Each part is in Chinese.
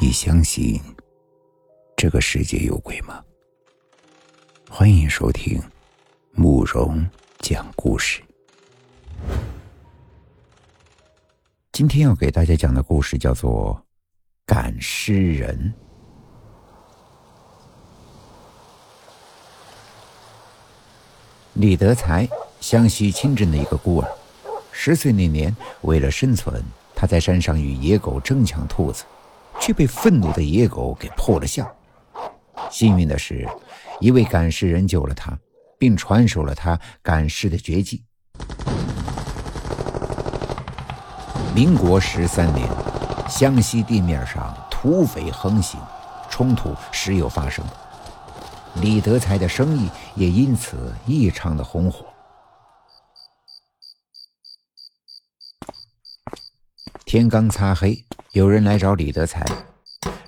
你相信这个世界有鬼吗？欢迎收听慕容讲故事。今天要给大家讲的故事叫做《赶尸人》。李德才，湘西清镇的一个孤儿。十岁那年，为了生存，他在山上与野狗争抢兔子。却被愤怒的野狗给破了相。幸运的是，一位赶尸人救了他，并传授了他赶尸的绝技。民国十三年，湘西地面上土匪横行，冲突时有发生。李德才的生意也因此异常的红火。天刚擦黑。有人来找李德才，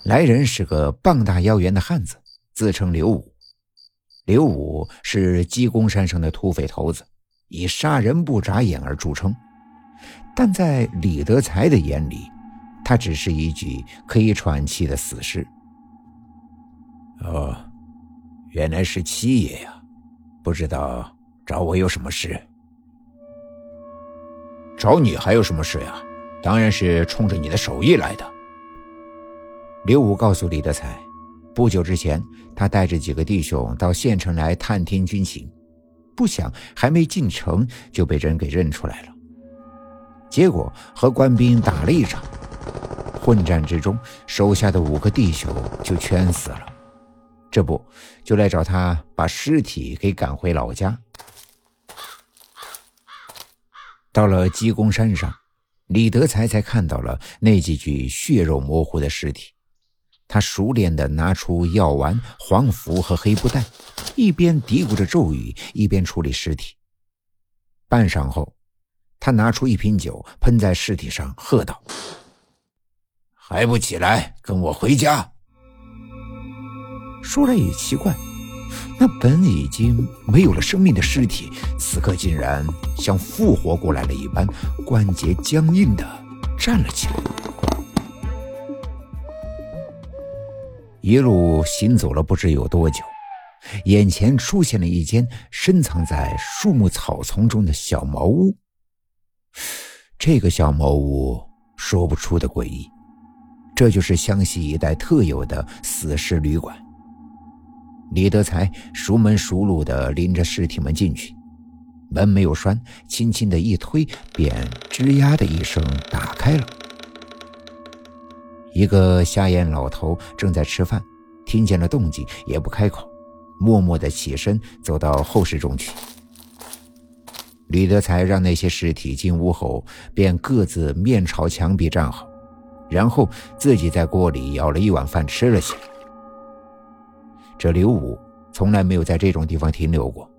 来人是个膀大腰圆的汉子，自称刘武。刘武是鸡公山上的土匪头子，以杀人不眨眼而著称。但在李德才的眼里，他只是一具可以喘气的死尸。哦，原来是七爷呀！不知道找我有什么事？找你还有什么事呀？当然是冲着你的手艺来的。刘武告诉李德才，不久之前，他带着几个弟兄到县城来探听军情，不想还没进城就被人给认出来了。结果和官兵打了一场，混战之中，手下的五个弟兄就全死了。这不，就来找他把尸体给赶回老家。到了鸡公山上。李德才才看到了那几具血肉模糊的尸体，他熟练地拿出药丸、黄符和黑布袋，一边嘀咕着咒语，一边处理尸体。半晌后，他拿出一瓶酒，喷在尸体上，喝道：“还不起来，跟我回家！”说来也奇怪。那本已经没有了生命的尸体，此刻竟然像复活过来了一般，关节僵硬的站了起来。一路行走了不知有多久，眼前出现了一间深藏在树木草丛中的小茅屋。这个小茅屋说不出的诡异，这就是湘西一带特有的死尸旅馆。李德才熟门熟路地拎着尸体们进去，门没有栓，轻轻的一推，便吱呀的一声打开了。一个瞎眼老头正在吃饭，听见了动静也不开口，默默地起身走到后室中去。李德才让那些尸体进屋后，便各自面朝墙壁站好，然后自己在锅里舀了一碗饭吃了起来。这刘武从来没有在这种地方停留过，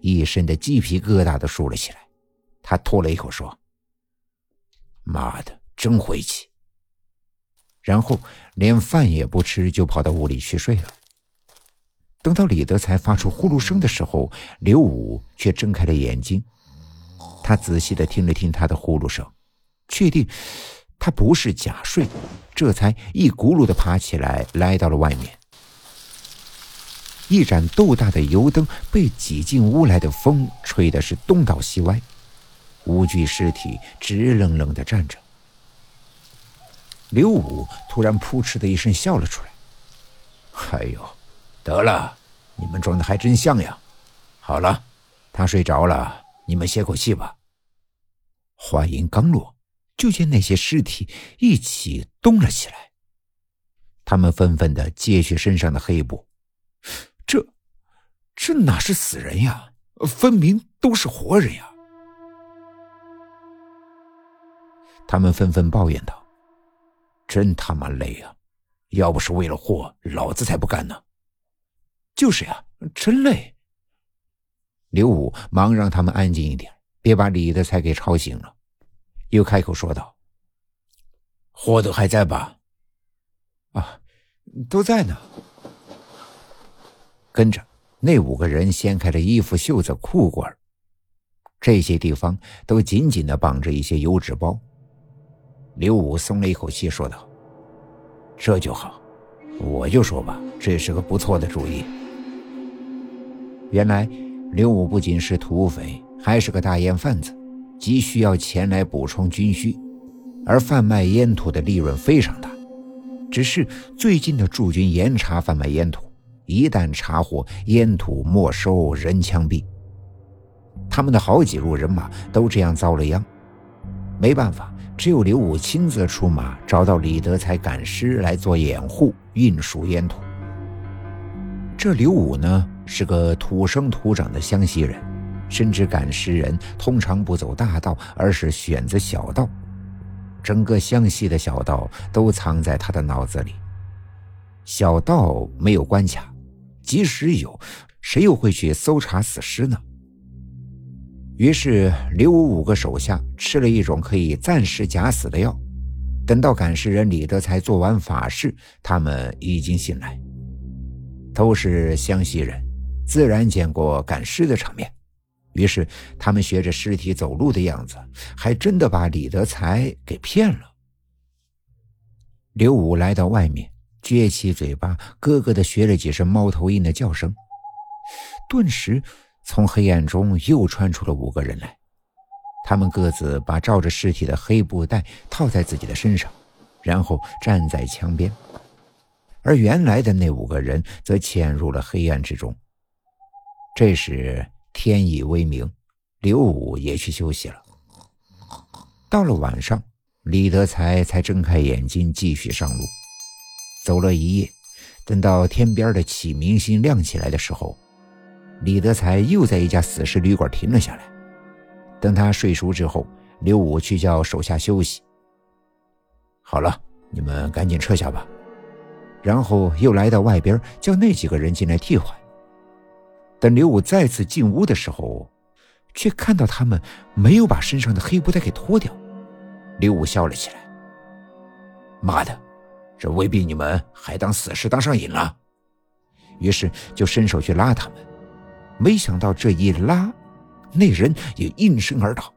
一身的鸡皮疙瘩都竖了起来。他吐了一口说：“妈的，真晦气！”然后连饭也不吃，就跑到屋里去睡了。等到李德才发出呼噜声的时候，刘武却睁开了眼睛。他仔细的听了听他的呼噜声，确定他不是假睡，这才一骨碌的爬起来，来到了外面。一盏豆大的油灯被挤进屋来的风吹的是东倒西歪，五具尸体直愣愣的站着。刘武突然扑哧的一声笑了出来：“哎呦，得了，你们装的还真像呀！好了，他睡着了，你们歇口气吧。”话音刚落，就见那些尸体一起动了起来，他们纷纷的揭去身上的黑布。这，哪是死人呀？分明都是活人呀！他们纷纷抱怨道：“真他妈累啊！要不是为了货，老子才不干呢。”就是呀，真累。刘武忙让他们安静一点，别把李德才给吵醒了，又开口说道：“货都还在吧？”“啊，都在呢。”跟着那五个人掀开了衣服、袖子、裤管，这些地方都紧紧的绑着一些油纸包。刘武松了一口气，说道：“这就好，我就说吧，这是个不错的主意。原来刘武不仅是土匪，还是个大烟贩子，急需要钱来补充军需，而贩卖烟土的利润非常大。只是最近的驻军严查贩卖烟土，一旦查获烟土，没收人枪毙。他们的好几路人马都这样遭了殃，没办法，只有刘武亲自出马，找到李德才赶尸来做掩护，运输烟土。这刘武呢，是个土生土长的湘西人，深知赶尸人通常不走大道，而是选择小道。整个湘西的小道都藏在他的脑子里。小道没有关卡，即使有，谁又会去搜查死尸呢？于是刘武五个手下吃了一种可以暂时假死的药，等到赶尸人李德才做完法事，他们已经醒来。都是湘西人，自然见过赶尸的场面，于是他们学着尸体走路的样子，还真的把李德才给骗了。刘武来到外面，撅起嘴巴，咯咯的学了几声猫头鹰的叫声，顿时。从黑暗中又窜出了五个人来，他们各自把罩着尸体的黑布袋套在自己的身上，然后站在墙边。而原来的那五个人则潜入了黑暗之中。这时天已微明，刘武也去休息了。到了晚上，李德才才睁开眼睛继续上路。走了一夜，等到天边的启明星亮起来的时候。李德才又在一家死尸旅馆停了下来。等他睡熟之后，刘武去叫手下休息。好了，你们赶紧撤下吧。然后又来到外边，叫那几个人进来替换。等刘武再次进屋的时候，却看到他们没有把身上的黑布袋给脱掉。刘武笑了起来：“妈的，这未必你们还当死尸当上瘾了。”于是就伸手去拉他们。没想到这一拉，那人也应声而倒。